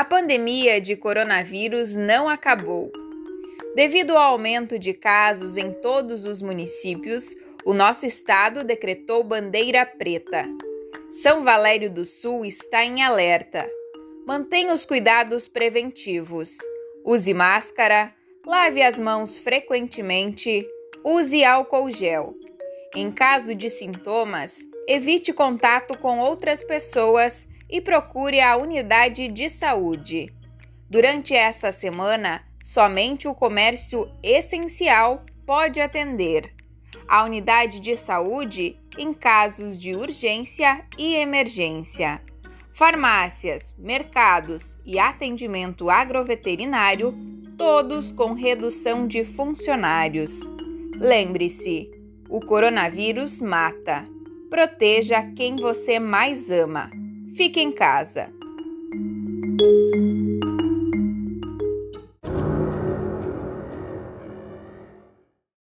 A pandemia de coronavírus não acabou. Devido ao aumento de casos em todos os municípios, o nosso estado decretou bandeira preta. São Valério do Sul está em alerta. Mantenha os cuidados preventivos. Use máscara, lave as mãos frequentemente, use álcool gel. Em caso de sintomas, evite contato com outras pessoas e procure a unidade de saúde. Durante essa semana, somente o comércio essencial pode atender. A unidade de saúde em casos de urgência e emergência. Farmácias, mercados e atendimento agroveterinário, todos com redução de funcionários. Lembre-se, o coronavírus mata. Proteja quem você mais ama. Fique em casa.